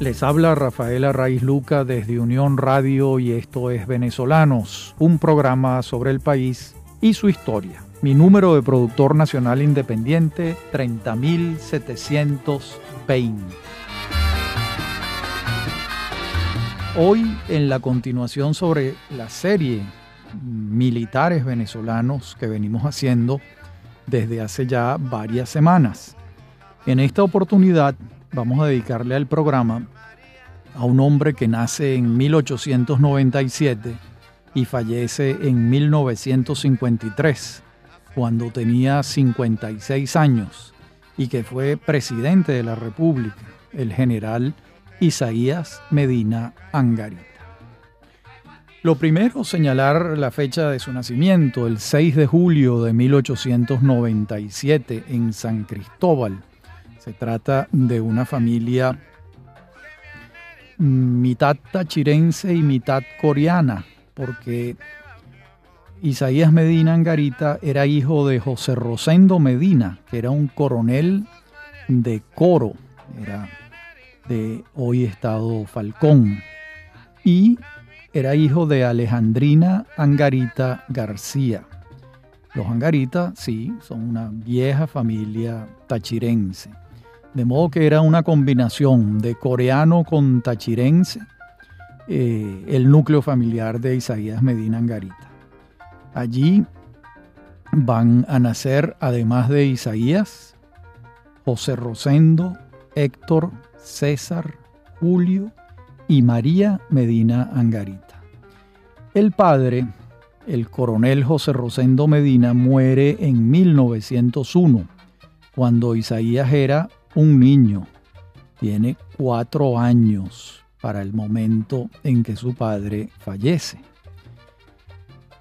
Les habla Rafaela Raiz Luca desde Unión Radio y esto es Venezolanos, un programa sobre el país y su historia. Mi número de productor nacional independiente 30720. Hoy en la continuación sobre la serie militares venezolanos que venimos haciendo desde hace ya varias semanas. En esta oportunidad vamos a dedicarle al programa a un hombre que nace en 1897 y fallece en 1953, cuando tenía 56 años, y que fue presidente de la República, el general Isaías Medina Angarita. Lo primero, señalar la fecha de su nacimiento, el 6 de julio de 1897 en San Cristóbal. Se trata de una familia mitad tachirense y mitad coreana, porque Isaías Medina Angarita era hijo de José Rosendo Medina, que era un coronel de Coro, era de hoy estado Falcón, y era hijo de Alejandrina Angarita García. Los Angarita, sí, son una vieja familia tachirense. De modo que era una combinación de coreano con tachirense, eh, el núcleo familiar de Isaías Medina Angarita. Allí van a nacer, además de Isaías, José Rosendo, Héctor, César, Julio y María Medina Angarita. El padre, el coronel José Rosendo Medina, muere en 1901, cuando Isaías era un niño tiene cuatro años para el momento en que su padre fallece.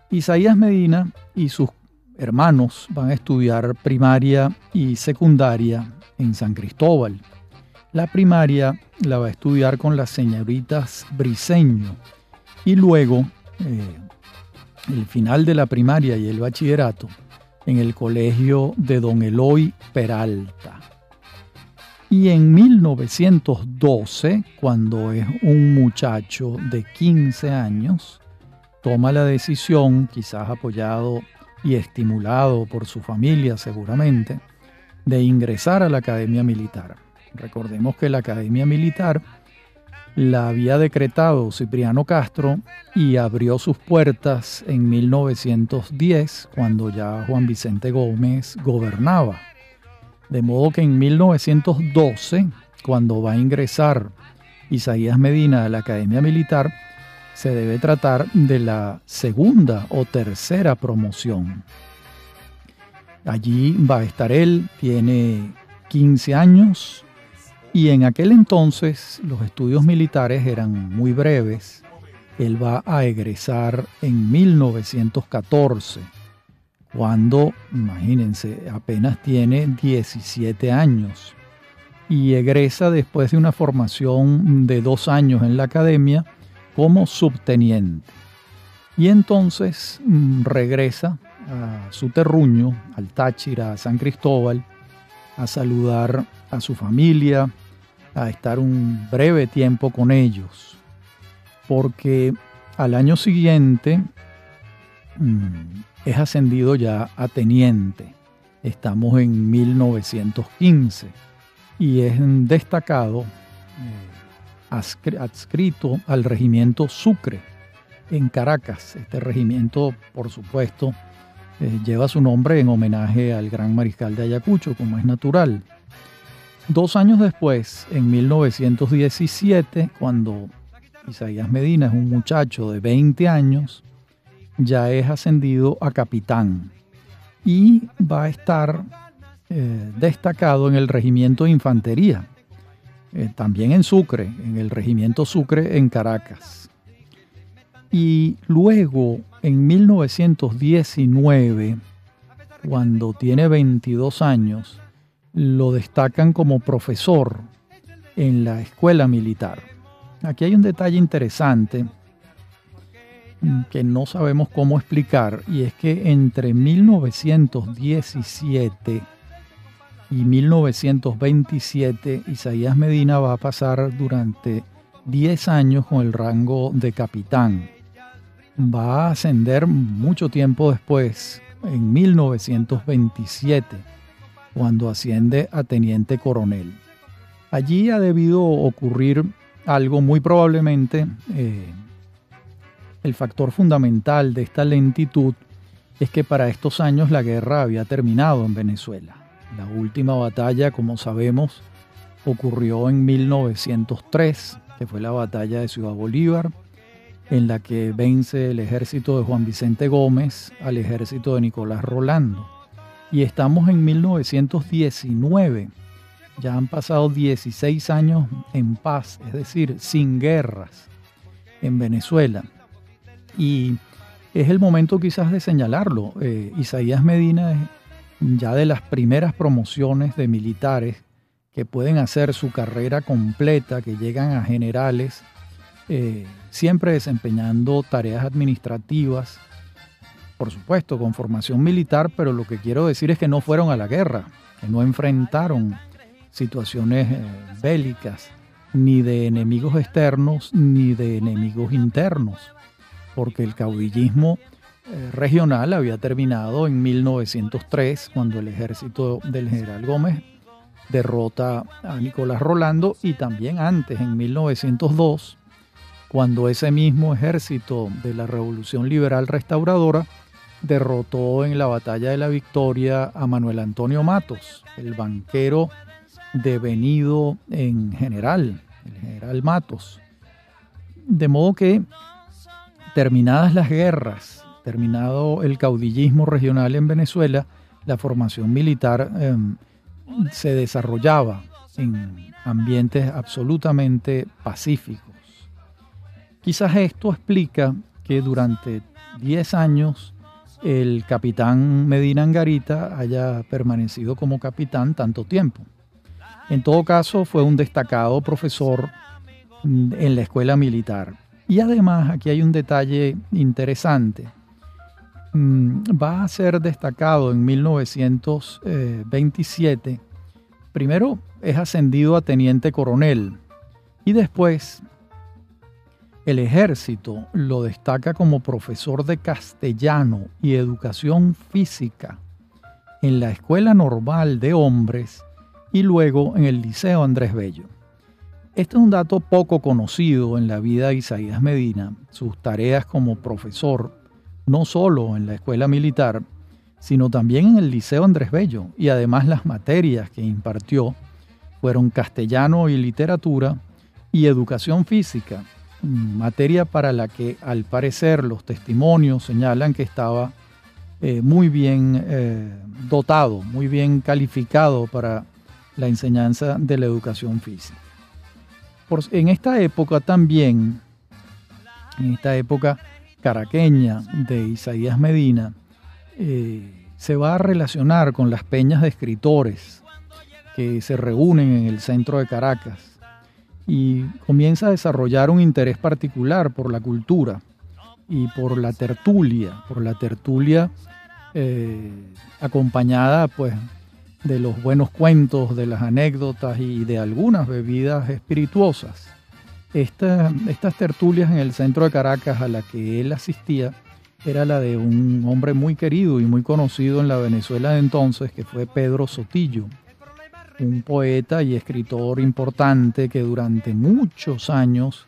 Isaías Medina y sus hermanos van a estudiar primaria y secundaria en San Cristóbal. La primaria la va a estudiar con las señoritas Briseño y luego eh, el final de la primaria y el bachillerato en el colegio de Don Eloy Peralta. Y en 1912, cuando es un muchacho de 15 años, toma la decisión, quizás apoyado y estimulado por su familia seguramente, de ingresar a la Academia Militar. Recordemos que la Academia Militar la había decretado Cipriano Castro y abrió sus puertas en 1910, cuando ya Juan Vicente Gómez gobernaba de modo que en 1912, cuando va a ingresar Isaías Medina a la Academia Militar, se debe tratar de la segunda o tercera promoción. Allí va a estar él, tiene 15 años y en aquel entonces los estudios militares eran muy breves. Él va a egresar en 1914 cuando, imagínense, apenas tiene 17 años y egresa después de una formación de dos años en la academia como subteniente. Y entonces mm, regresa a su terruño, al Táchira, a San Cristóbal, a saludar a su familia, a estar un breve tiempo con ellos, porque al año siguiente mm, es ascendido ya a teniente. Estamos en 1915 y es destacado, eh, adscrito al regimiento Sucre en Caracas. Este regimiento, por supuesto, eh, lleva su nombre en homenaje al gran mariscal de Ayacucho, como es natural. Dos años después, en 1917, cuando Isaías Medina es un muchacho de 20 años, ya es ascendido a capitán y va a estar eh, destacado en el regimiento de infantería, eh, también en Sucre, en el regimiento Sucre en Caracas. Y luego, en 1919, cuando tiene 22 años, lo destacan como profesor en la escuela militar. Aquí hay un detalle interesante que no sabemos cómo explicar y es que entre 1917 y 1927, Isaías Medina va a pasar durante 10 años con el rango de capitán. Va a ascender mucho tiempo después, en 1927, cuando asciende a teniente coronel. Allí ha debido ocurrir algo muy probablemente, eh, el factor fundamental de esta lentitud es que para estos años la guerra había terminado en Venezuela. La última batalla, como sabemos, ocurrió en 1903, que fue la batalla de Ciudad Bolívar, en la que vence el ejército de Juan Vicente Gómez al ejército de Nicolás Rolando. Y estamos en 1919. Ya han pasado 16 años en paz, es decir, sin guerras en Venezuela. Y es el momento quizás de señalarlo. Eh, Isaías Medina es ya de las primeras promociones de militares que pueden hacer su carrera completa, que llegan a generales, eh, siempre desempeñando tareas administrativas, por supuesto, con formación militar, pero lo que quiero decir es que no fueron a la guerra, que no enfrentaron situaciones eh, bélicas, ni de enemigos externos, ni de enemigos internos, porque el caudillismo eh, regional había terminado en 1903, cuando el ejército del general Gómez derrota a Nicolás Rolando, y también antes, en 1902, cuando ese mismo ejército de la Revolución Liberal Restauradora derrotó en la Batalla de la Victoria a Manuel Antonio Matos, el banquero devenido en general, el general Matos. De modo que, terminadas las guerras, terminado el caudillismo regional en Venezuela, la formación militar em, se desarrollaba en ambientes absolutamente pacíficos. Quizás esto explica que durante 10 años el capitán Medina Angarita haya permanecido como capitán tanto tiempo. En todo caso, fue un destacado profesor mm, en la escuela militar. Y además, aquí hay un detalle interesante. Mm, va a ser destacado en 1927. Primero es ascendido a teniente coronel y después el ejército lo destaca como profesor de castellano y educación física en la Escuela Normal de Hombres y luego en el Liceo Andrés Bello. Este es un dato poco conocido en la vida de Isaías Medina. Sus tareas como profesor no solo en la escuela militar, sino también en el Liceo Andrés Bello, y además las materias que impartió fueron castellano y literatura y educación física, materia para la que al parecer los testimonios señalan que estaba eh, muy bien eh, dotado, muy bien calificado para la enseñanza de la educación física. En esta época también, en esta época caraqueña de Isaías Medina eh, se va a relacionar con las peñas de escritores que se reúnen en el centro de Caracas y comienza a desarrollar un interés particular por la cultura y por la tertulia, por la tertulia eh, acompañada pues de los buenos cuentos, de las anécdotas y de algunas bebidas espirituosas estas tertulias en el centro de Caracas a la que él asistía era la de un hombre muy querido y muy conocido en la Venezuela de entonces, que fue Pedro Sotillo, un poeta y escritor importante que durante muchos años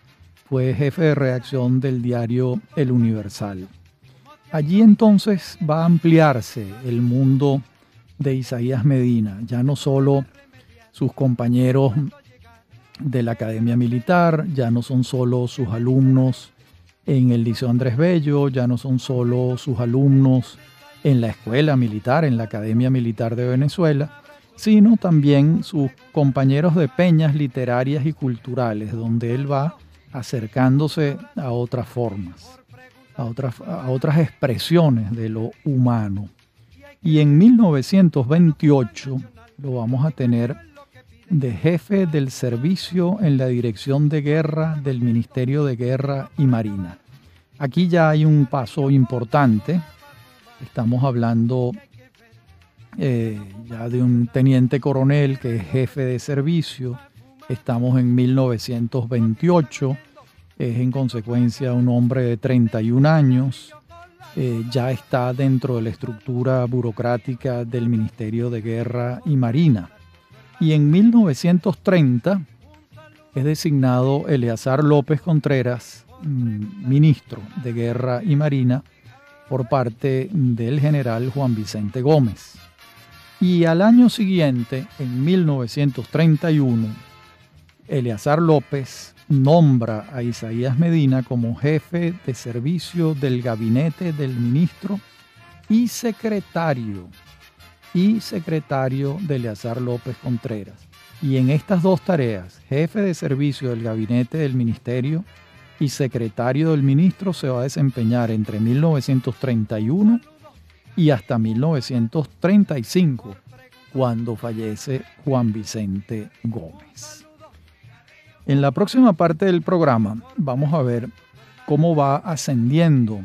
fue jefe de redacción del diario El Universal. Allí entonces va a ampliarse el mundo de Isaías Medina, ya no solo sus compañeros de la Academia Militar, ya no son solo sus alumnos en el Liceo Andrés Bello, ya no son solo sus alumnos en la Escuela Militar, en la Academia Militar de Venezuela, sino también sus compañeros de peñas literarias y culturales, donde él va acercándose a otras formas, a otras, a otras expresiones de lo humano. Y en 1928 lo vamos a tener de jefe del servicio en la Dirección de Guerra del Ministerio de Guerra y Marina. Aquí ya hay un paso importante. Estamos hablando eh, ya de un teniente coronel que es jefe de servicio. Estamos en 1928, es en consecuencia un hombre de 31 años, eh, ya está dentro de la estructura burocrática del Ministerio de Guerra y Marina. Y en 1930 es designado Eleazar López Contreras, mm, ministro de Guerra y Marina, por parte del general Juan Vicente Gómez. Y al año siguiente, en 1931, Eleazar López nombra a Isaías Medina como jefe de servicio del gabinete del ministro y secretario, y secretario de Eleazar López Contreras. Y en estas dos tareas, jefe de servicio del gabinete del ministerio y secretario del ministro, se va a desempeñar entre 1931 y hasta 1935, cuando fallece Juan Vicente Gómez. En la próxima parte del programa vamos a ver cómo va ascendiendo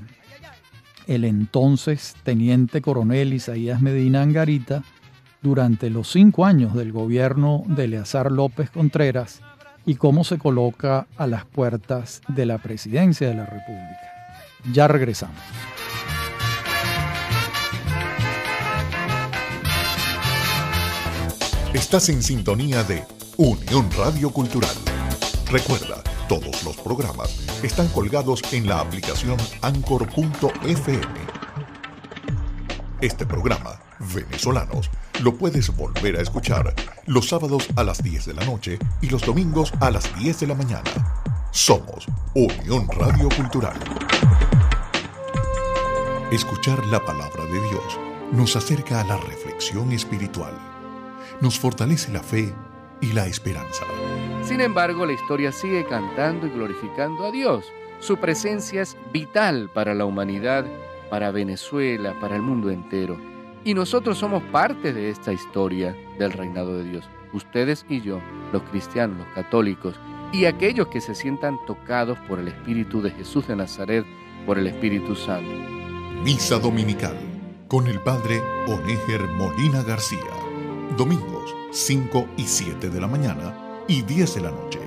el entonces teniente coronel Isaías Medina Angarita durante los cinco años del gobierno de Eleazar López Contreras y cómo se coloca a las puertas de la presidencia de la República. Ya regresamos. Estás en sintonía de Unión Radio Cultural. Recuerda, todos los programas están colgados en la aplicación anchor.fm. Este programa, Venezolanos, lo puedes volver a escuchar los sábados a las 10 de la noche y los domingos a las 10 de la mañana. Somos Unión Radio Cultural. Escuchar la palabra de Dios nos acerca a la reflexión espiritual nos fortalece la fe y la esperanza. Sin embargo, la historia sigue cantando y glorificando a Dios. Su presencia es vital para la humanidad, para Venezuela, para el mundo entero. Y nosotros somos parte de esta historia del reinado de Dios. Ustedes y yo, los cristianos, los católicos, y aquellos que se sientan tocados por el Espíritu de Jesús de Nazaret, por el Espíritu Santo. Misa Dominical con el Padre Onéger Molina García domingos 5 y 7 de la mañana y 10 de la noche.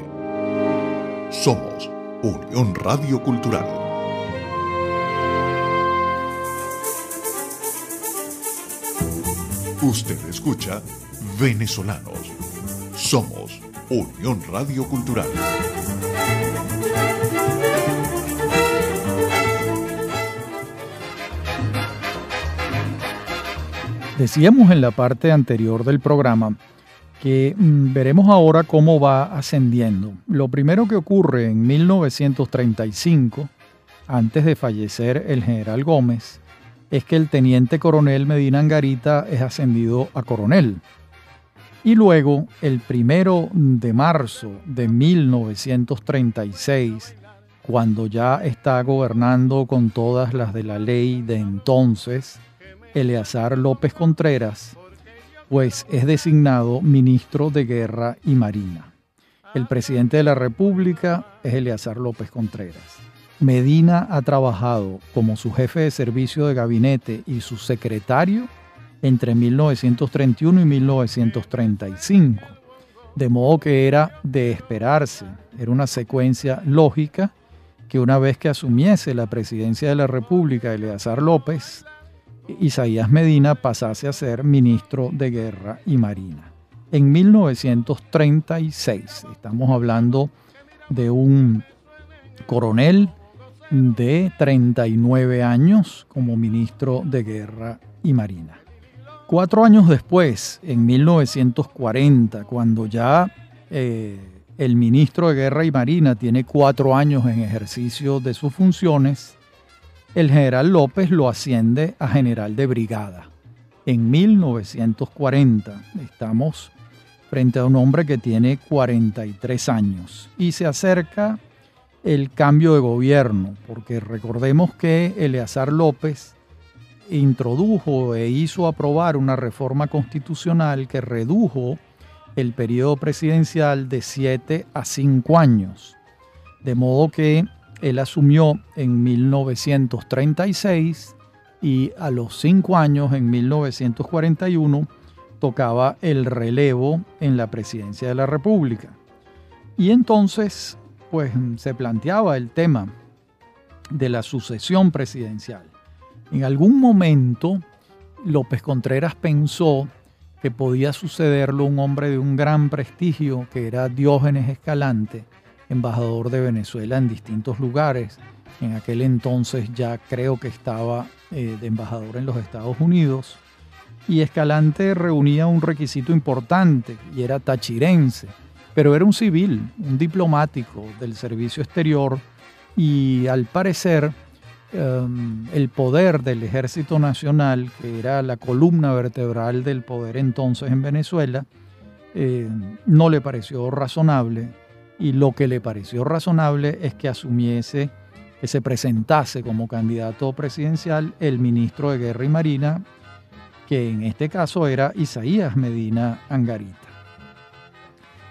Somos Unión Radio Cultural. Usted escucha Venezolanos. Somos Unión Radio Cultural. Decíamos en la parte anterior del programa que mm, veremos ahora cómo va ascendiendo. Lo primero que ocurre en 1935, antes de fallecer el general Gómez, es que el teniente coronel Medina Angarita es ascendido a coronel. Y luego, el primero de marzo de 1936, cuando ya está gobernando con todas las de la ley de entonces, Eleazar López Contreras, pues es designado ministro de Guerra y Marina. El presidente de la República es Eleazar López Contreras. Medina ha trabajado como su jefe de servicio de gabinete y su secretario entre 1931 y 1935, de modo que era de esperarse, era una secuencia lógica que una vez que asumiese la presidencia de la República Eleazar López, Isaías Medina pasase a ser ministro de Guerra y Marina. En 1936, estamos hablando de un coronel de 39 años como ministro de Guerra y Marina. Cuatro años después, en 1940, cuando ya eh, el ministro de Guerra y Marina tiene cuatro años en ejercicio de sus funciones, el general López lo asciende a general de brigada. En 1940 estamos frente a un hombre que tiene 43 años y se acerca el cambio de gobierno, porque recordemos que Eleazar López introdujo e hizo aprobar una reforma constitucional que redujo el periodo presidencial de 7 a 5 años. De modo que él asumió en 1936 y a los cinco años, en 1941, tocaba el relevo en la presidencia de la República. Y entonces, pues se planteaba el tema de la sucesión presidencial. En algún momento, López Contreras pensó que podía sucederlo un hombre de un gran prestigio, que era Diógenes Escalante, embajador de Venezuela en distintos lugares. En aquel entonces ya creo que estaba eh, de embajador en los Estados Unidos. Y Escalante reunía un requisito importante y era tachirense, pero era un civil, un diplomático del servicio exterior y al parecer em, el poder del Ejército Nacional, que era la columna vertebral del poder entonces en Venezuela, eh, no le pareció razonable y lo que le pareció razonable es que asumiese, que se presentase como candidato presidencial el ministro de Guerra y Marina, que en este caso era Isaías Medina Angarita.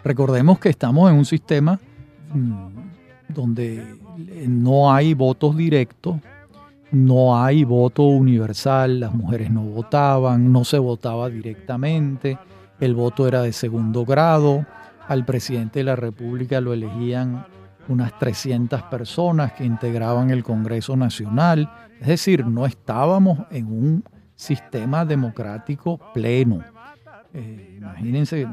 Recordemos que estamos en un sistema mm, donde no hay votos directos, no hay voto universal, las mujeres no votaban, no se votaba directamente, el voto era de segundo grado, al presidente de la República lo elegían unas 300 personas que integraban el Congreso Nacional, es decir, no estábamos en un sistema democrático pleno. Eh, imagínense,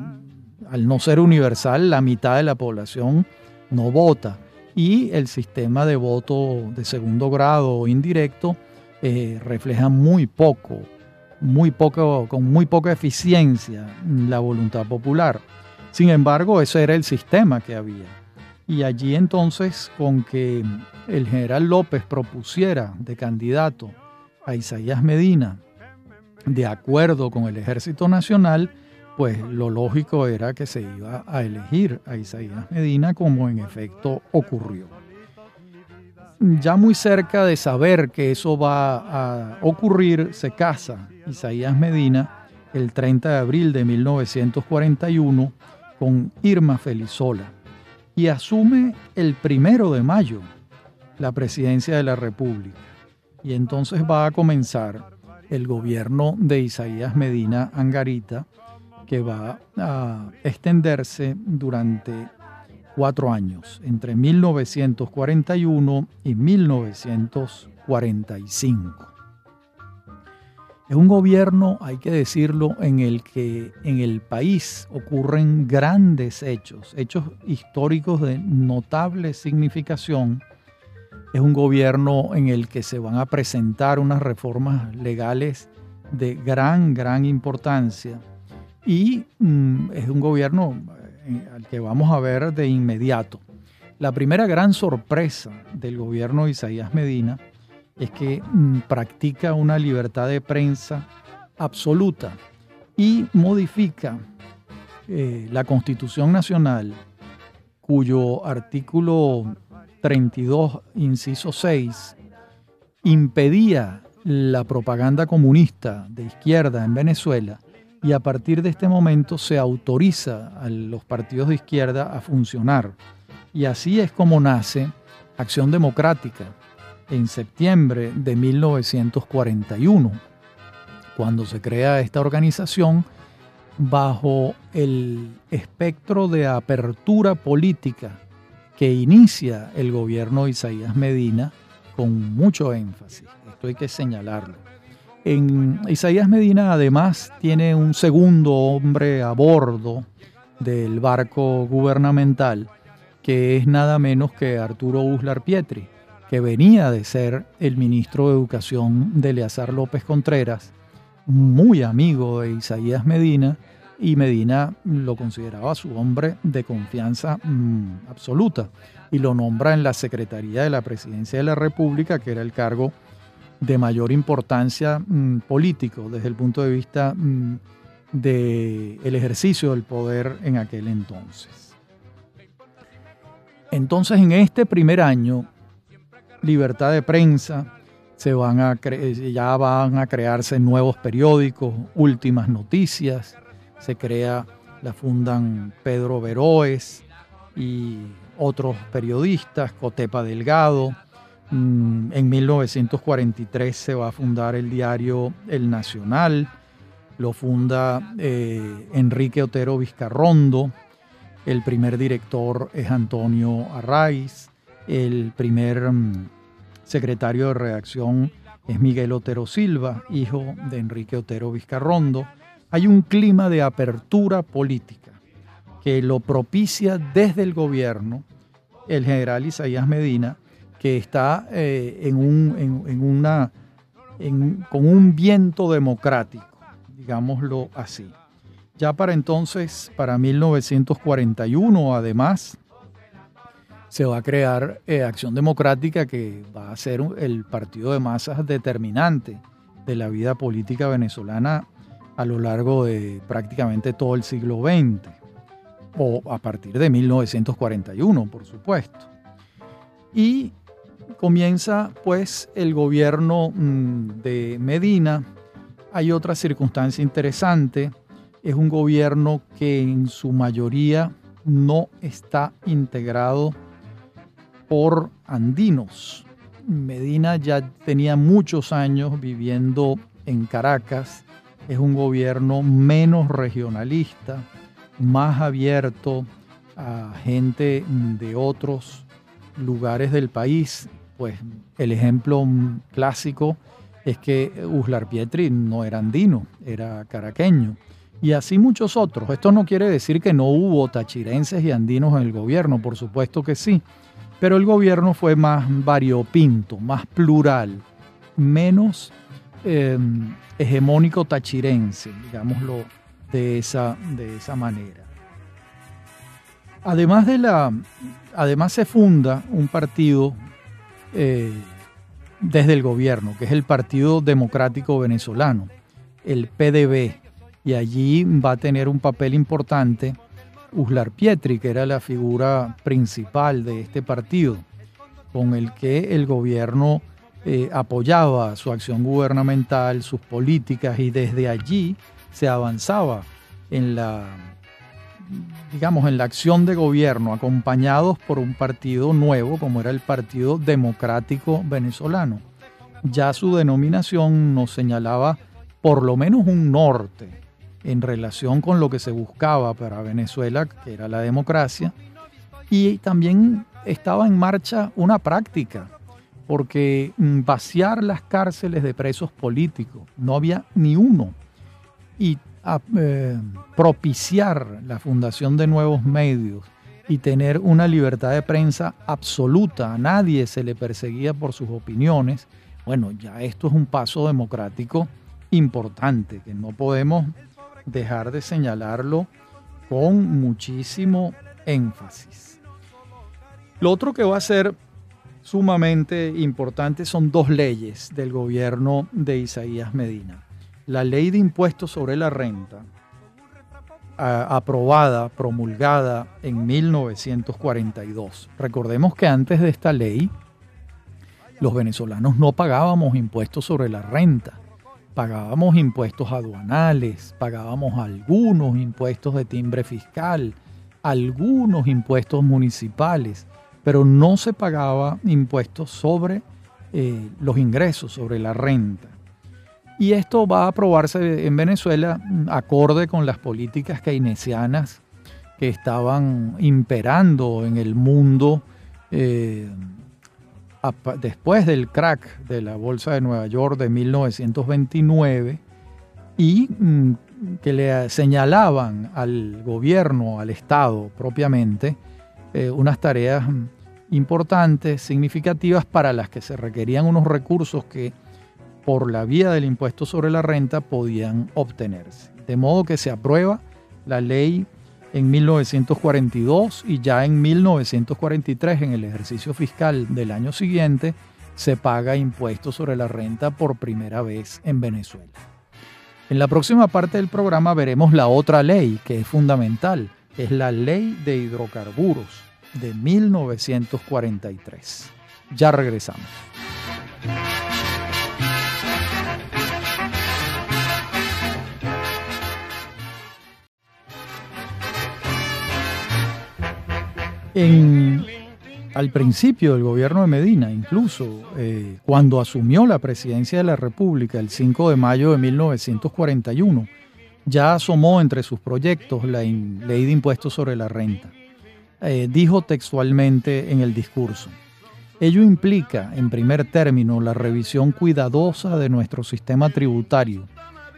al no ser universal, la mitad de la población no vota y el sistema de voto de segundo grado o indirecto eh, refleja muy poco, muy poco, con muy poca eficiencia la voluntad popular. Sin embargo, ese era el sistema que había. Y allí entonces, con que el general López propusiera de candidato a Isaías Medina, de acuerdo con el Ejército Nacional, pues lo lógico era que se iba a elegir a Isaías Medina como en efecto ocurrió. Ya muy cerca de saber que eso va a ocurrir, se casa Isaías Medina el 30 de abril de 1941 con Irma Felizola y asume el primero de mayo la presidencia de la República. Y entonces va a comenzar el gobierno de Isaías Medina Angarita, que va a extenderse durante cuatro años, entre 1941 y 1945. Es un gobierno, hay que decirlo, en el que en el país ocurren grandes hechos, hechos históricos de notable significación. Es un gobierno en el que se van a presentar unas reformas legales de gran, gran importancia. Y mm, es un gobierno eh, al que vamos a ver de inmediato. La primera gran sorpresa del gobierno de Isaías Medina es que mm, practica una libertad de prensa absoluta y modifica eh, la Constitución Nacional, cuyo artículo 32, inciso 6, impedía la propaganda comunista de izquierda en Venezuela y a partir de este momento se autoriza a los partidos de izquierda a funcionar. Y así es como nace Acción Democrática, en septiembre de 1941, cuando se crea esta organización bajo el espectro de apertura política que inicia el gobierno de Isaías Medina con mucho énfasis. Esto hay que señalarlo. En Isaías Medina además tiene un segundo hombre a bordo del barco gubernamental, que es nada menos que Arturo Uslar Pietri, que venía de ser el ministro de Educación de Eleazar López Contreras, muy amigo de Isaías Medina, y Medina lo consideraba su hombre de confianza mm, absoluta y lo nombra en la Secretaría de la Presidencia de la República, que era el cargo de mayor importancia mm, político desde el punto de vista mm, del ejercicio del poder en aquel entonces. Entonces, en este primer año, libertad de prensa, se van a ya van a crearse nuevos periódicos, últimas noticias, se crea, la fundan Pedro Veroes y otros periodistas, Cotepa Delgado, Mm, en 1943 se va a fundar el diario El Nacional, lo funda eh, Enrique Otero Vizcarrondo, el primer director es Antonio Arraiz, el primer mm, secretario de redacción es Miguel Otero Silva, hijo de Enrique Otero Vizcarrondo. Hay un clima de apertura política que lo propicia desde el gobierno el general Isaías Medina, que está eh, en un, una, con un viento democrático, digámoslo así. Ya para entonces, para 1941, además, se va a crear eh, Acción Democrática, que va a ser el partido de masas determinante de la vida política venezolana a lo largo de prácticamente todo el siglo XX, o a partir de 1941, por supuesto. Y comienza pues el gobierno mm, de Medina. Hay otra circunstancia interesante, es un gobierno que en su mayoría no está integrado por andinos. Medina ya tenía muchos años viviendo en Caracas, es un gobierno menos regionalista, más abierto a gente de otros lugares del país. Pues el ejemplo clásico es que Uslar Pietri no era andino, era caraqueño. Y así muchos otros. Esto no quiere decir que no hubo tachirenses y andinos en el gobierno, por supuesto que sí pero el gobierno fue más variopinto, más plural, menos em, hegemónico tachirense, digámoslo de esa, de esa manera. Además, de la, además se funda un partido eh, desde el gobierno, que es el Partido Democrático Venezolano, el PDB, y allí va a tener un papel importante Uslar Pietri, que era la figura principal de este partido, con el que el gobierno eh, apoyaba su acción gubernamental, sus políticas, y desde allí se avanzaba en la, digamos, en la acción de gobierno, acompañados por un partido nuevo, como era el Partido Democrático Venezolano. Ya su denominación nos señalaba por lo menos un norte, en relación con lo que se buscaba para Venezuela, que era la democracia, y también estaba en marcha una práctica, porque mm, vaciar las cárceles de presos políticos, no había ni uno, y eh, propiciar la fundación de nuevos medios y tener una libertad de prensa absoluta, a nadie se le perseguía por sus opiniones, bueno, ya esto es un paso democrático importante que no podemos dejar de señalarlo con muchísimo énfasis. Lo otro que va a ser sumamente importante son dos leyes del gobierno de Isaías Medina. La ley de impuestos sobre la renta, aprobada, promulgada en 1942. Recordemos que antes de esta ley, los venezolanos no pagábamos impuestos sobre la renta pagábamos impuestos aduanales, pagábamos algunos impuestos de timbre fiscal, algunos impuestos municipales, pero no se pagaba impuestos sobre eh, los ingresos, sobre la renta. Y esto va a aprobarse en Venezuela acorde con las políticas keynesianas que estaban imperando en el mundo eh, después del crack de la Bolsa de Nueva York de 1929 y mm, que le señalaban al gobierno, al Estado propiamente, eh, unas tareas mm, importantes, significativas para las que se requerían unos recursos que por la vía del impuesto sobre la renta podían obtenerse. De modo que se aprueba la ley en 1942 y ya en 1943, en el ejercicio fiscal del año siguiente, se paga impuesto sobre la renta por primera vez en Venezuela. En la próxima parte del programa veremos la otra ley que es fundamental, es la ley de hidrocarburos de 1943. Ya regresamos. Al principio del gobierno de Medina, incluso eh, cuando asumió la presidencia de la República el 5 de mayo de 1941, ya asomó entre sus proyectos la ley de impuestos sobre la renta. Eh, dijo textualmente en el discurso, ello implica, en primer término, la revisión cuidadosa de nuestro sistema tributario,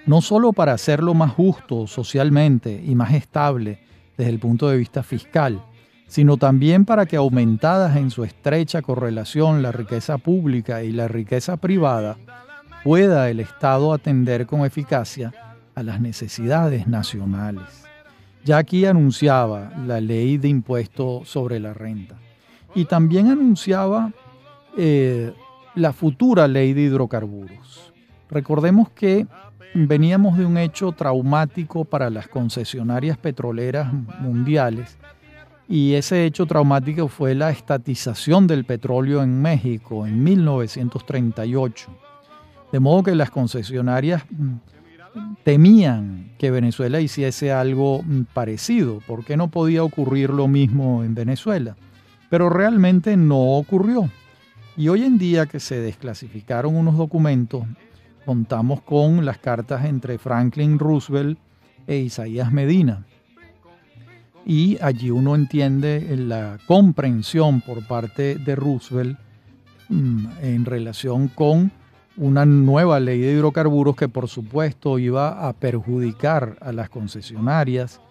no solo para hacerlo más justo socialmente y más estable desde el punto de vista fiscal, sino también para que aumentadas en su estrecha correlación la riqueza pública y la riqueza privada, pueda el Estado atender con eficacia a las necesidades nacionales. Ya aquí anunciaba la ley de impuesto sobre la renta y también anunciaba eh, la futura ley de hidrocarburos. Recordemos que veníamos de un hecho traumático para las concesionarias petroleras mundiales y ese hecho traumático fue la estatización del petróleo en México en 1938. De modo que las concesionarias mm, temían que Venezuela hiciese algo mm, parecido, porque no podía ocurrir lo mismo en Venezuela. Pero realmente no ocurrió. Y hoy en día que se desclasificaron unos documentos, contamos con las cartas entre Franklin Roosevelt e Isaías Medina y allí uno entiende la comprensión por parte de Roosevelt mm, en relación con una nueva ley de hidrocarburos que por supuesto iba a perjudicar a las concesionarias,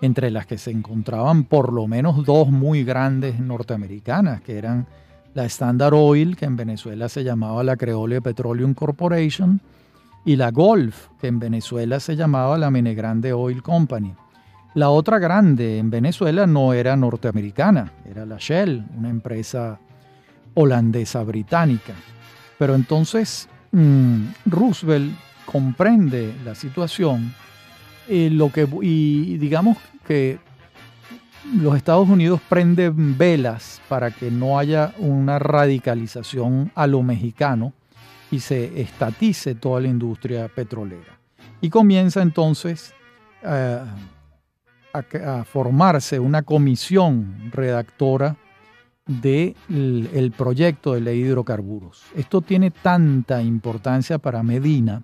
entre las que se encontraban por lo menos dos muy grandes norteamericanas, que eran la Standard Oil, que en Venezuela se llamaba la Creole Petroleum Corporation, y la Gulf, que en Venezuela se llamaba la Menegrande Oil Company. La otra grande en Venezuela no era norteamericana, era la Shell, una empresa holandesa británica. Pero entonces mm, Roosevelt comprende la situación y, lo que, y digamos que los Estados Unidos prenden velas para que no haya una radicalización a lo mexicano y se estatice toda la industria petrolera. Y comienza entonces eh, a, formarse una comisión redactora del el proyecto de ley de hidrocarburos. Esto tiene tanta importancia para Medina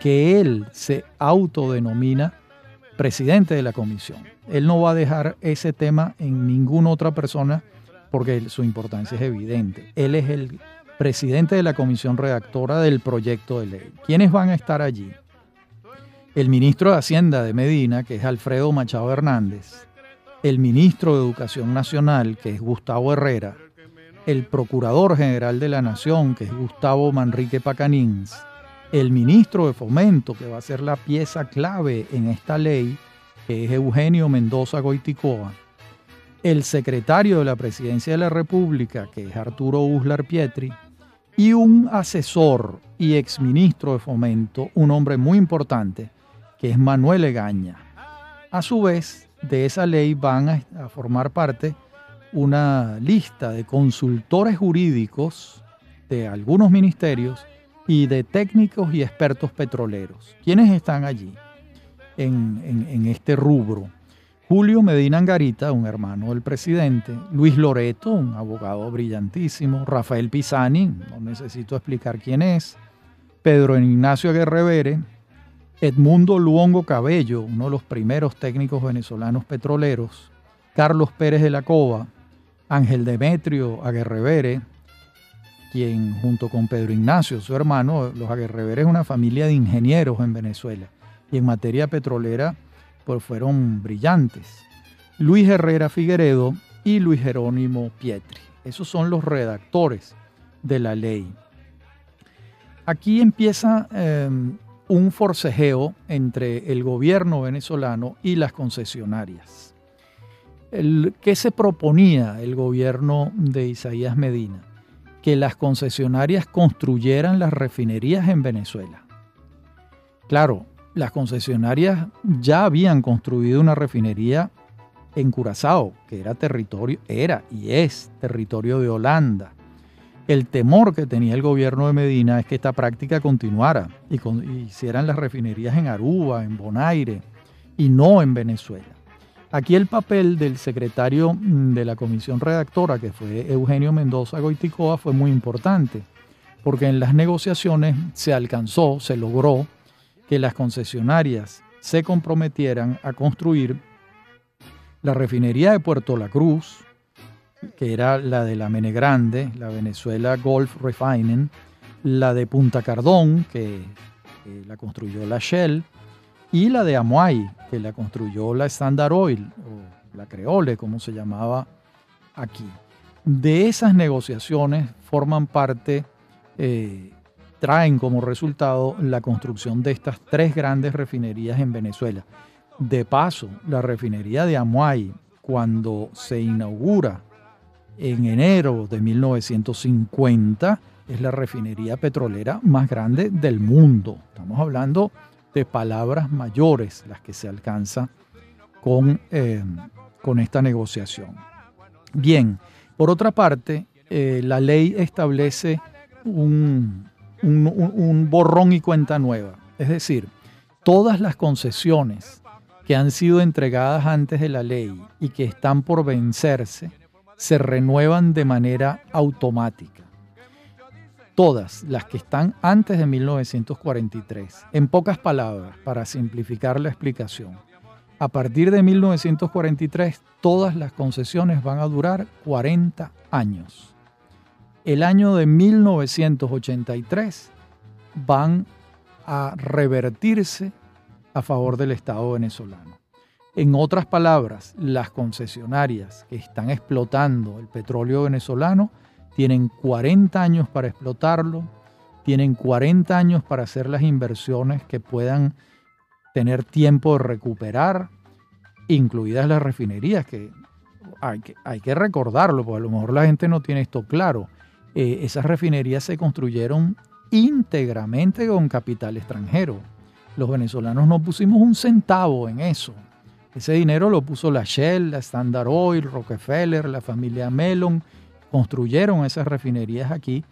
que él se autodenomina presidente de la comisión. Él no va a dejar ese tema en ninguna otra persona porque su importancia es evidente. Él es el presidente de la comisión redactora del proyecto de ley. ¿Quiénes van a estar allí? El ministro de Hacienda de Medina, que es Alfredo Machado Hernández, el ministro de Educación Nacional, que es Gustavo Herrera, el Procurador General de la Nación, que es Gustavo Manrique Pacanins, el ministro de Fomento, que va a ser la pieza clave en esta ley, que es Eugenio Mendoza Goiticoa, el secretario de la Presidencia de la República, que es Arturo Uslar Pietri, y un asesor y exministro de Fomento, un hombre muy importante, que es Manuel Egaña. A su vez, de esa ley van a, formar parte una lista de consultores jurídicos de algunos ministerios y de técnicos y expertos petroleros. ¿Quiénes están allí en, en, este rubro? Julio Medina Angarita, un hermano del presidente, Luis Loreto, un abogado brillantísimo, Rafael Pisani, no necesito explicar quién es, Pedro Ignacio Aguerrevere, Edmundo Luongo Cabello, uno de los primeros técnicos venezolanos petroleros, Carlos Pérez de la Cova, Ángel Demetrio Aguerrevere, quien junto con Pedro Ignacio, su hermano, los Aguerrevere es una familia de ingenieros en Venezuela y en materia petrolera pues fueron brillantes. Luis Herrera Figueredo y Luis Jerónimo Pietri. Esos son los redactores de la ley. Aquí empieza em, un forcejeo entre el gobierno venezolano y las concesionarias. ¿Qué se proponía el gobierno de Isaías Medina? Que las concesionarias construyeran las refinerías en Venezuela. Claro, las concesionarias ya habían construido una refinería en Curazao, que era territorio, era y es territorio de Holanda. El temor que tenía el gobierno de Medina es que esta práctica continuara y, hicieran las refinerías en Aruba, en Bonaire y no en Venezuela. Aquí el papel del secretario mm, de la comisión redactora, que fue Eugenio Mendoza Goiticoa, fue muy importante, porque en las negociaciones se alcanzó, se logró que las concesionarias se comprometieran a construir la refinería de Puerto La Cruz, que era la de la Mene Grande, la Venezuela Gulf Refining, la de Punta Cardón, que la construyó la Shell, y la de Amuay, que la construyó la Standard Oil, o la Creole, como se llamaba aquí. De esas negociaciones forman parte, eh, traen como resultado la construcción de estas tres grandes refinerías en Venezuela. De paso, la refinería de Amuay, cuando se inaugura en enero de 1950, es la refinería petrolera más grande del mundo. Estamos hablando de palabras mayores las que se alcanza con, eh, con esta negociación. Bien, por otra parte, eh, la ley establece un, un borrón y cuenta nueva. Es decir, todas las concesiones que han sido entregadas antes de la ley y que están por vencerse, se renuevan de manera automática todas las que están antes de 1943. En pocas palabras, para simplificar la explicación, a partir de 1943 todas las concesiones van a durar 40 años. El año de 1983 van a revertirse a favor del Estado venezolano. En otras palabras, las concesionarias que están explotando el petróleo venezolano tienen 40 años para explotarlo, tienen 40 años para hacer las inversiones que puedan tener tiempo de recuperar, incluidas las refinerías, que hay que, hay que recordarlo, porque a lo mejor la gente no tiene esto claro. Eh, esas refinerías se construyeron íntegramente con capital extranjero. Los venezolanos no pusimos un centavo en eso. Ese dinero lo puso la Shell, la Standard Oil, Rockefeller, la familia Mellon construyeron esas refinerías aquí,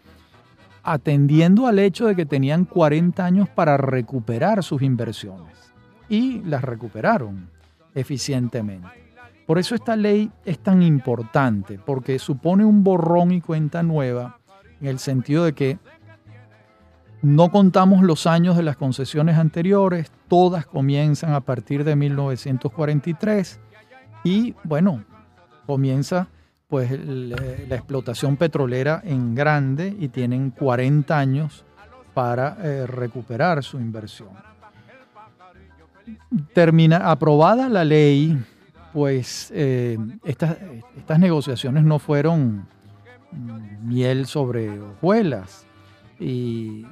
atendiendo al hecho de que tenían 40 años para recuperar sus inversiones. Y las recuperaron eficientemente. Por eso esta ley es tan importante, porque supone un borrón y cuenta nueva en el sentido de que no contamos los años de las concesiones anteriores, todas comienzan a partir de 1943 y bueno, comienza pues la explotación petrolera en grande y tienen 40 años para eh, recuperar su inversión. Termina, aprobada la ley, pues eh, estas, estas negociaciones no fueron miel sobre hojuelas y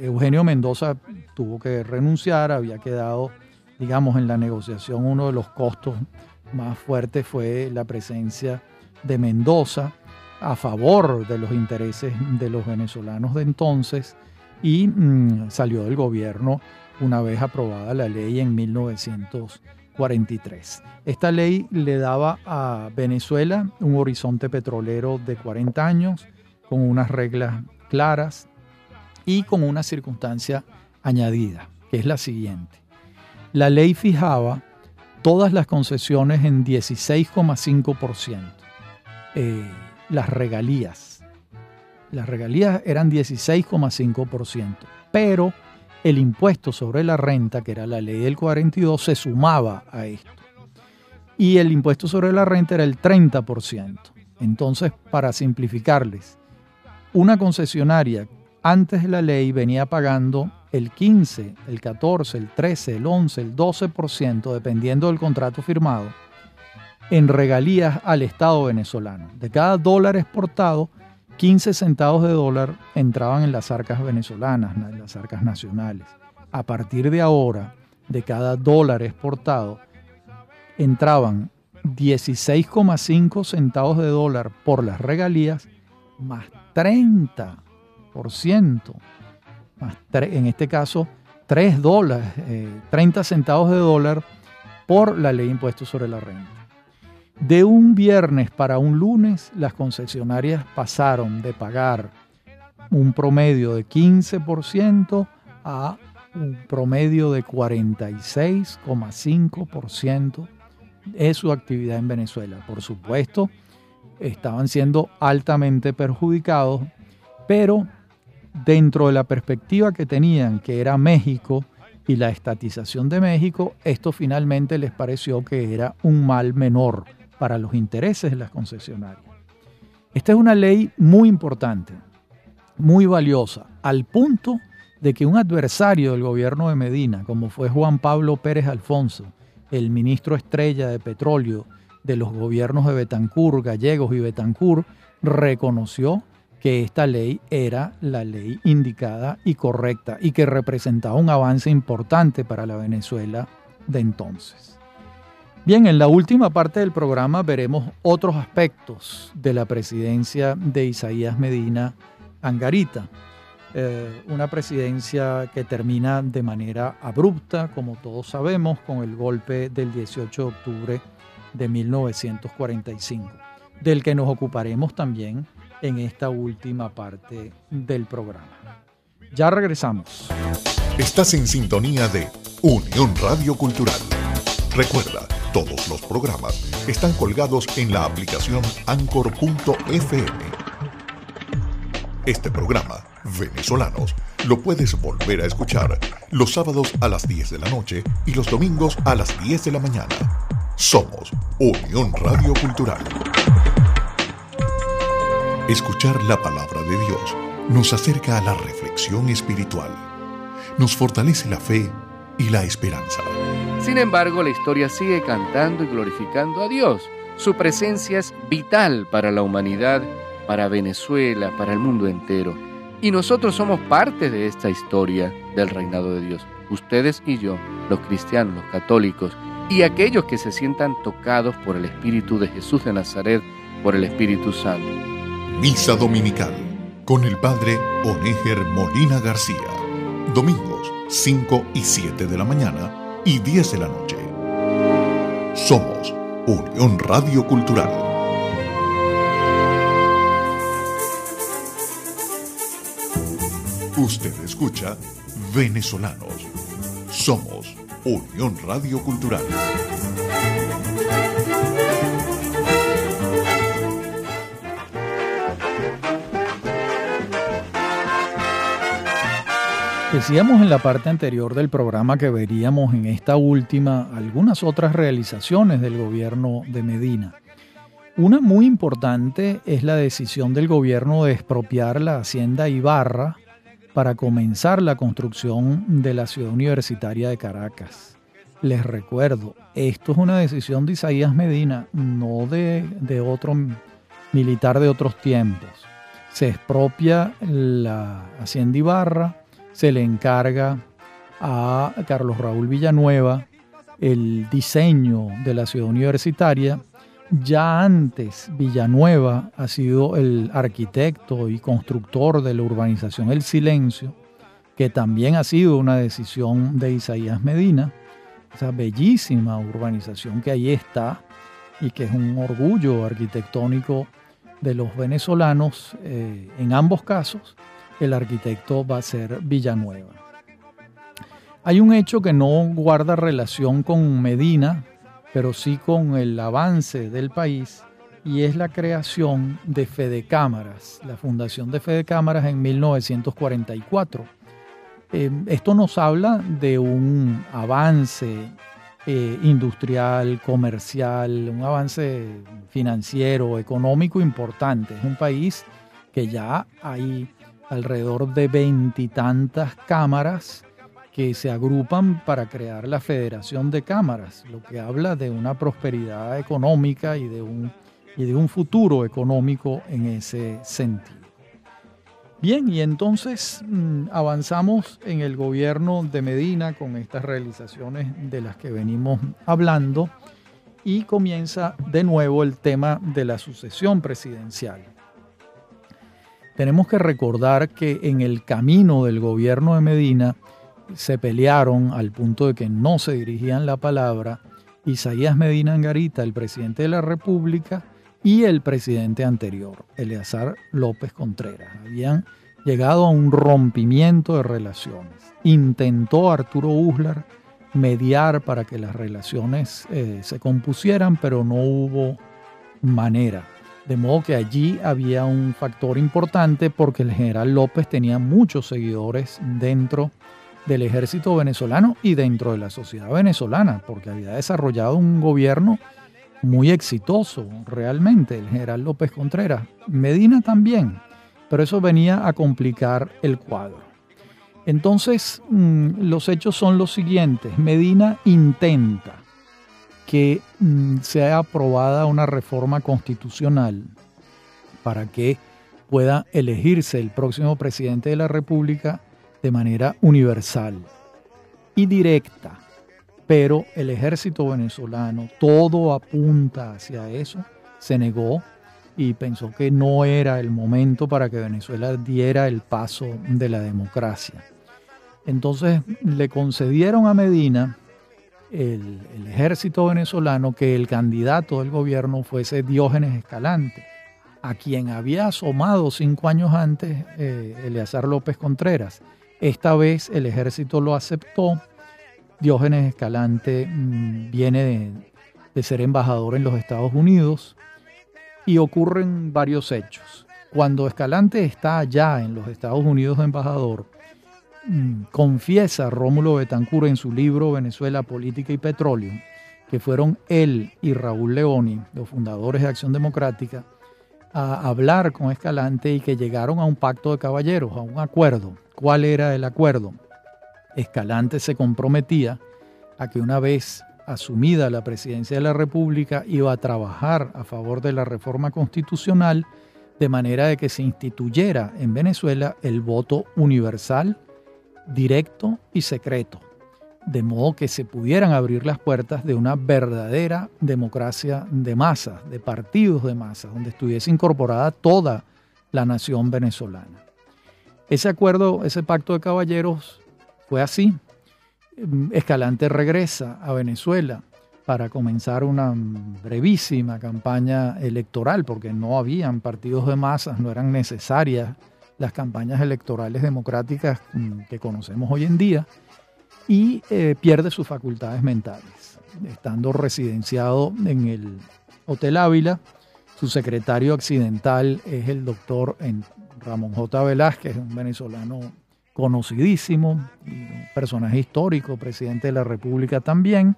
Eugenio Mendoza tuvo que renunciar, había quedado, digamos, en la negociación uno de los costos más fuertes fue la presencia de Mendoza a favor de los intereses de los venezolanos de entonces y mm, salió del gobierno una vez aprobada la ley en 1943. Esta ley le daba a Venezuela un horizonte petrolero de 40 años con unas reglas claras y con una circunstancia añadida, que es la siguiente. La ley fijaba todas las concesiones en 16,5%. Eh, las regalías. Las regalías eran 16,5%, pero el impuesto sobre la renta, que era la ley del 42, se sumaba a esto. Y el impuesto sobre la renta era el 30%. Entonces, para simplificarles, una concesionaria antes de la ley venía pagando el 15, el 14, el 13, el 11, el 12%, dependiendo del contrato firmado, en regalías al Estado venezolano. De cada dólar exportado, 15 centavos de dólar entraban en las arcas venezolanas, en las arcas nacionales. A partir de ahora, de cada dólar exportado, entraban 16,5 centavos de dólar por las regalías, más 30%, más en este caso 3 dólares, 30 eh, centavos de dólar por la ley de impuestos sobre la renta. De un viernes para un lunes, las concesionarias pasaron de pagar un promedio de 15% a un promedio de 46,5% es su actividad en Venezuela. Por supuesto, estaban siendo altamente perjudicados, pero dentro de la perspectiva que tenían, que era México y la estatización de México, esto finalmente les pareció que era un mal menor para los intereses de las concesionarias. Esta es una ley muy importante, muy valiosa, al punto de que un adversario del gobierno de Medina, como fue Juan Pablo Pérez Alfonso, el ministro estrella de petróleo de los gobiernos de Betancur, Gallegos y Betancur, reconoció que esta ley era la ley indicada y correcta y que representaba un avance importante para la Venezuela de entonces. Bien, en la última parte del programa veremos otros aspectos de la presidencia de Isaías Medina Angarita. Eh, una presidencia que termina de manera abrupta, como todos sabemos, con el golpe del 18 de octubre de 1945, del que nos ocuparemos también en esta última parte del programa. Ya regresamos. Estás en sintonía de Unión Radio Cultural. Recuerda, todos los programas están colgados en la aplicación anchor.fm. Este programa, Venezolanos, lo puedes volver a escuchar los sábados a las 10 de la noche y los domingos a las 10 de la mañana. Somos Unión Radio Cultural. Escuchar la palabra de Dios nos acerca a la reflexión espiritual, nos fortalece la fe y la esperanza. Sin embargo, la historia sigue cantando y glorificando a Dios. Su presencia es vital para la humanidad, para Venezuela, para el mundo entero. Y nosotros somos parte de esta historia del reinado de Dios. Ustedes y yo, los cristianos, los católicos, y aquellos que se sientan tocados por el Espíritu de Jesús de Nazaret, por el Espíritu Santo. Misa Dominical con el Padre Onéger Molina García. Domingos 5 y 7 de la mañana y 10 de la noche. Somos Unión Radio Cultural. Usted escucha Venezolanos. Somos Unión Radio Cultural. Decíamos en la parte anterior del programa que veríamos en esta última algunas otras realizaciones del gobierno de Medina. Una muy importante es la decisión del gobierno de expropiar la hacienda Ibarra para comenzar la construcción de la ciudad universitaria de Caracas. Les recuerdo, esto es una decisión de Isaías Medina, no de, de otro militar de otros tiempos. Se expropia la hacienda Ibarra, se le encarga a Carlos Raúl Villanueva el diseño de la ciudad universitaria. Ya antes Villanueva ha sido el arquitecto y constructor de la urbanización El Silencio, que también ha sido una decisión de Isaías Medina, esa bellísima urbanización que ahí está y que es un orgullo arquitectónico de los venezolanos eh, en ambos casos el arquitecto va a ser Villanueva. Hay un hecho que no guarda relación con Medina, pero sí con el avance del país, y es la creación de Fede Cámaras, la fundación de Fede Cámaras en 1944. Eh, esto nos habla de un avance eh, industrial, comercial, un avance financiero, económico importante. Es un país que ya hay alrededor de veintitantas cámaras que se agrupan para crear la Federación de Cámaras, lo que habla de una prosperidad económica y de un, y de un futuro económico en ese sentido. Bien, y entonces mm, avanzamos en el gobierno de Medina con estas realizaciones de las que venimos hablando y comienza de nuevo el tema de la sucesión presidencial tenemos que recordar que en el camino del gobierno de Medina se pelearon al punto de que no se dirigían la palabra Isaías Medina Angarita, el presidente de la República, y el presidente anterior, Eleazar López Contreras. Habían llegado a un rompimiento de relaciones. Intentó Arturo Uslar mediar para que las relaciones eh, se compusieran, pero no hubo manera. De modo que allí había un factor importante porque el general López tenía muchos seguidores dentro del ejército venezolano y dentro de la sociedad venezolana, porque había desarrollado un gobierno muy exitoso realmente, el general López Contreras. Medina también, pero eso venía a complicar el cuadro. Entonces, mm, los hechos son los siguientes. Medina intenta que mm, sea aprobada una reforma constitucional para que pueda elegirse el próximo presidente de la República de manera universal y directa. Pero el ejército venezolano, todo apunta hacia eso, se negó y pensó que no era el momento para que Venezuela diera el paso de la democracia. Entonces le concedieron a Medina el, ejército venezolano que el candidato del gobierno fuese Diógenes Escalante, a quien había asomado cinco años antes eh, Eleazar López Contreras. Esta vez el ejército lo aceptó. Diógenes Escalante mm, viene de, ser embajador en los Estados Unidos y ocurren varios hechos. Cuando Escalante está allá en los Estados Unidos de embajador, confiesa Rómulo Betancourt en su libro Venezuela, Política y Petróleo, que fueron él y Raúl Leoni, los fundadores de Acción Democrática, a hablar con Escalante y que llegaron a un pacto de caballeros, a un acuerdo. ¿Cuál era el acuerdo? Escalante se comprometía a que una vez asumida la presidencia de la República iba a trabajar a favor de la reforma constitucional de manera de que se instituyera en Venezuela el voto universal, directo y secreto de modo que se pudieran abrir las puertas de una verdadera democracia de masas, de partidos de masas, donde estuviese incorporada toda la nación venezolana. Ese acuerdo, ese pacto de caballeros fue así. Escalante regresa a Venezuela para comenzar una brevísima campaña electoral, porque no habían partidos de masas, no eran necesarias las campañas electorales democráticas mm, que conocemos hoy en día y eh, pierde sus facultades mentales. Estando residenciado en el Hotel Ávila, su secretario accidental es el doctor Ramón J. Velázquez, un venezolano conocidísimo, un personaje histórico, presidente de la República también,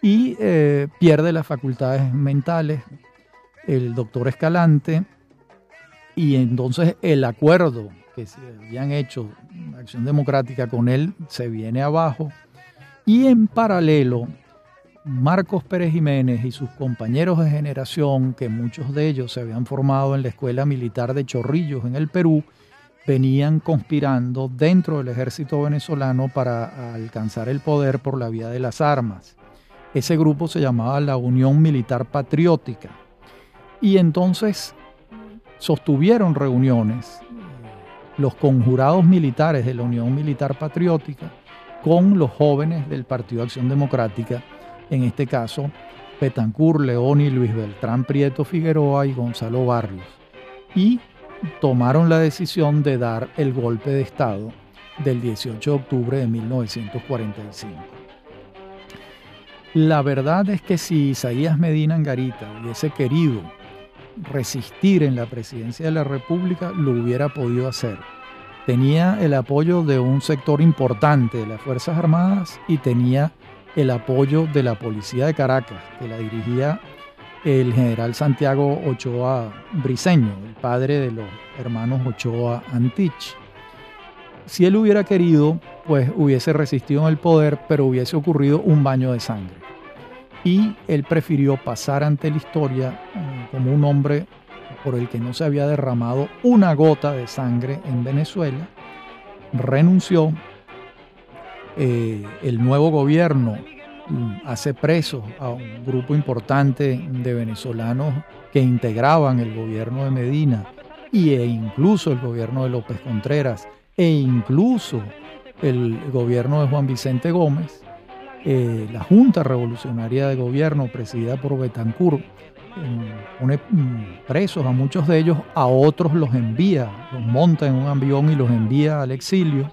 y eh, pierde las facultades mentales el doctor Escalante, y entonces el acuerdo que se habían hecho Acción Democrática con él se viene abajo. Y en paralelo, Marcos Pérez Jiménez y sus compañeros de generación, que muchos de ellos se habían formado en la Escuela Militar de Chorrillos en el Perú, venían conspirando dentro del ejército venezolano para alcanzar el poder por la vía de las armas. Ese grupo se llamaba la Unión Militar Patriótica. Y entonces sostuvieron reuniones los conjurados militares de la Unión Militar Patriótica con los jóvenes del Partido Acción Democrática, en este caso Petancur, Leoni, Luis Beltrán Prieto Figueroa y Gonzalo Barrios, y tomaron la decisión de dar el golpe de Estado del 18 de octubre de 1945. La verdad es que si Isaías Medina Angarita hubiese querido resistir en la presidencia de la República, lo hubiera podido hacer. Tenía el apoyo de un sector importante de las Fuerzas Armadas y tenía el apoyo de la Policía de Caracas, que la dirigía el general Santiago Ochoa Briceño, el padre de los hermanos Ochoa Antich. Si él hubiera querido, pues hubiese resistido en el poder, pero hubiese ocurrido un baño de sangre y él prefirió pasar ante la historia eh, como un hombre por el que no se había derramado una gota de sangre en Venezuela, renunció, eh, el nuevo gobierno mm, hace preso a un grupo importante de venezolanos que integraban el gobierno de Medina y, e incluso el gobierno de López Contreras e incluso el gobierno de Juan Vicente Gómez, eh, la Junta Revolucionaria de Gobierno, presidida por Betancourt, pone mm, presos a muchos de ellos, a otros los envía, los monta en un avión y los envía al exilio,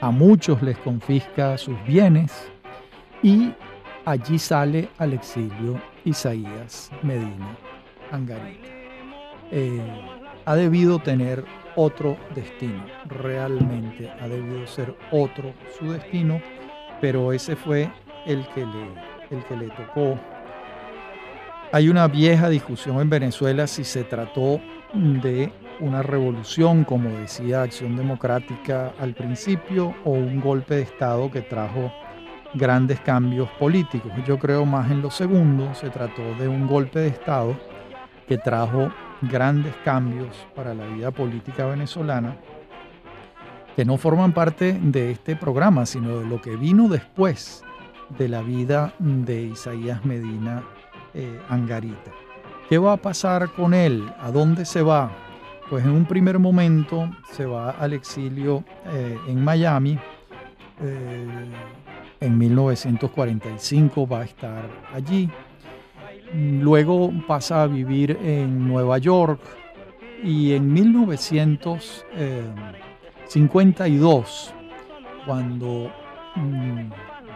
a muchos les confisca sus bienes y allí sale al exilio Isaías Medina Angarita. Eh, ha debido tener otro destino, realmente ha debido ser otro su destino, pero ese fue el que le, el que le tocó. Hay una vieja discusión en Venezuela si se trató de una revolución, como decía Acción Democrática al principio, o un golpe de Estado que trajo grandes cambios políticos. Yo creo más en lo segundo, se trató de un golpe de Estado que trajo grandes cambios para la vida política venezolana, que no forman parte de este programa, sino de lo que vino después de la vida de Isaías Medina eh, Angarita. ¿Qué va a pasar con él? ¿A dónde se va? Pues en un primer momento se va al exilio eh, en Miami. Eh, en 1945 va a estar allí. Luego pasa a vivir en Nueva York y en 1952, cuando mm,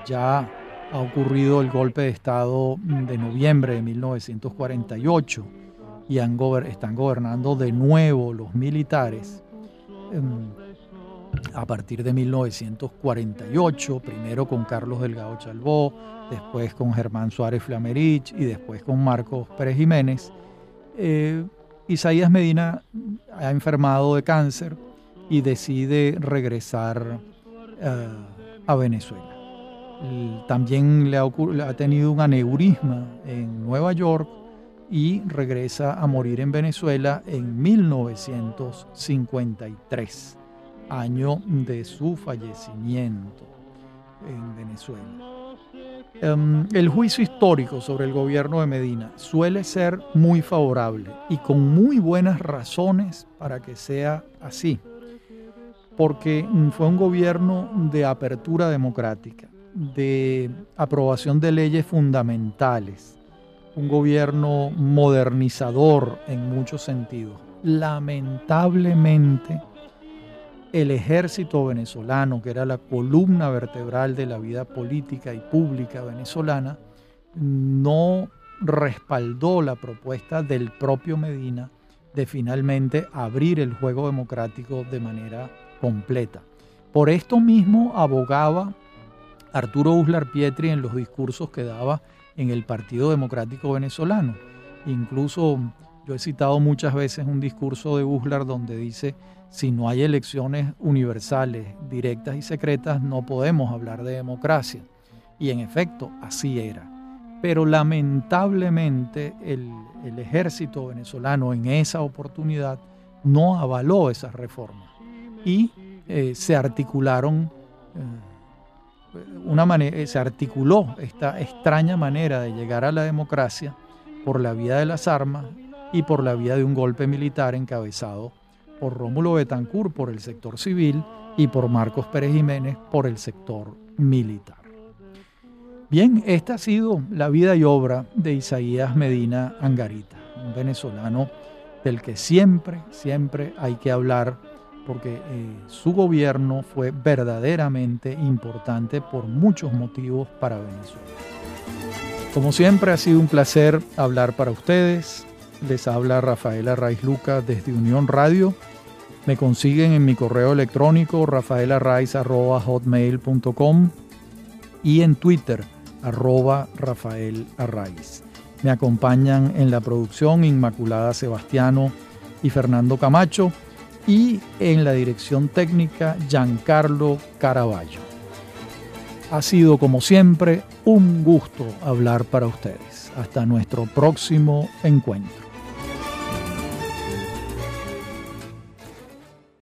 ya ha ocurrido el golpe de Estado de noviembre de 1948, y están gobernando de nuevo los militares em, a partir de 1948, primero con Carlos Delgado Chalbó, después con Germán Suárez Flamerich y después con Marcos Pérez Jiménez. Eh, Isaías Medina ha enfermado de cáncer y decide regresar eh, a Venezuela. También le ha, tenido un aneurisma en Nueva York y regresa a morir en Venezuela en 1953, año de su fallecimiento en Venezuela. Em, el juicio histórico sobre el gobierno de Medina suele ser muy favorable y con muy buenas razones para que sea así, porque fue un gobierno de apertura democrática, de aprobación de leyes fundamentales, un gobierno modernizador en muchos sentidos. Lamentablemente, el ejército venezolano, que era la columna vertebral de la vida política y pública venezolana, no respaldó la propuesta del propio Medina de finalmente abrir el juego democrático de manera completa. Por esto mismo abogaba Arturo Uslar Pietri en los discursos que daba en el Partido Democrático Venezolano. Incluso yo he citado muchas veces un discurso de Uslar donde dice, si no hay elecciones universales, directas y secretas, no podemos hablar de democracia. Y en efecto, así era. Pero lamentablemente el, ejército venezolano en esa oportunidad no avaló esas reformas y eh, se articularon eh, una manera, eh, se articuló esta extraña manera de llegar a la democracia por la vía de las armas y por la vía de un golpe militar encabezado por Rómulo Betancourt por el sector civil y por Marcos Pérez Jiménez por el sector militar. Bien, esta ha sido la vida y obra de Isaías Medina Angarita, un venezolano del que siempre, siempre hay que hablar porque eh, su gobierno fue verdaderamente importante por muchos motivos para Venezuela. Como siempre ha sido un placer hablar para ustedes. Les habla Rafaela Raiz Luca desde Unión Radio. Me consiguen en mi correo electrónico rafaelarraiz.com y en Twitter arroba Rafael Me acompañan en la producción Inmaculada Sebastiano y Fernando Camacho y en la dirección técnica Giancarlo Caraballo. Ha sido como siempre un gusto hablar para ustedes. Hasta nuestro próximo encuentro.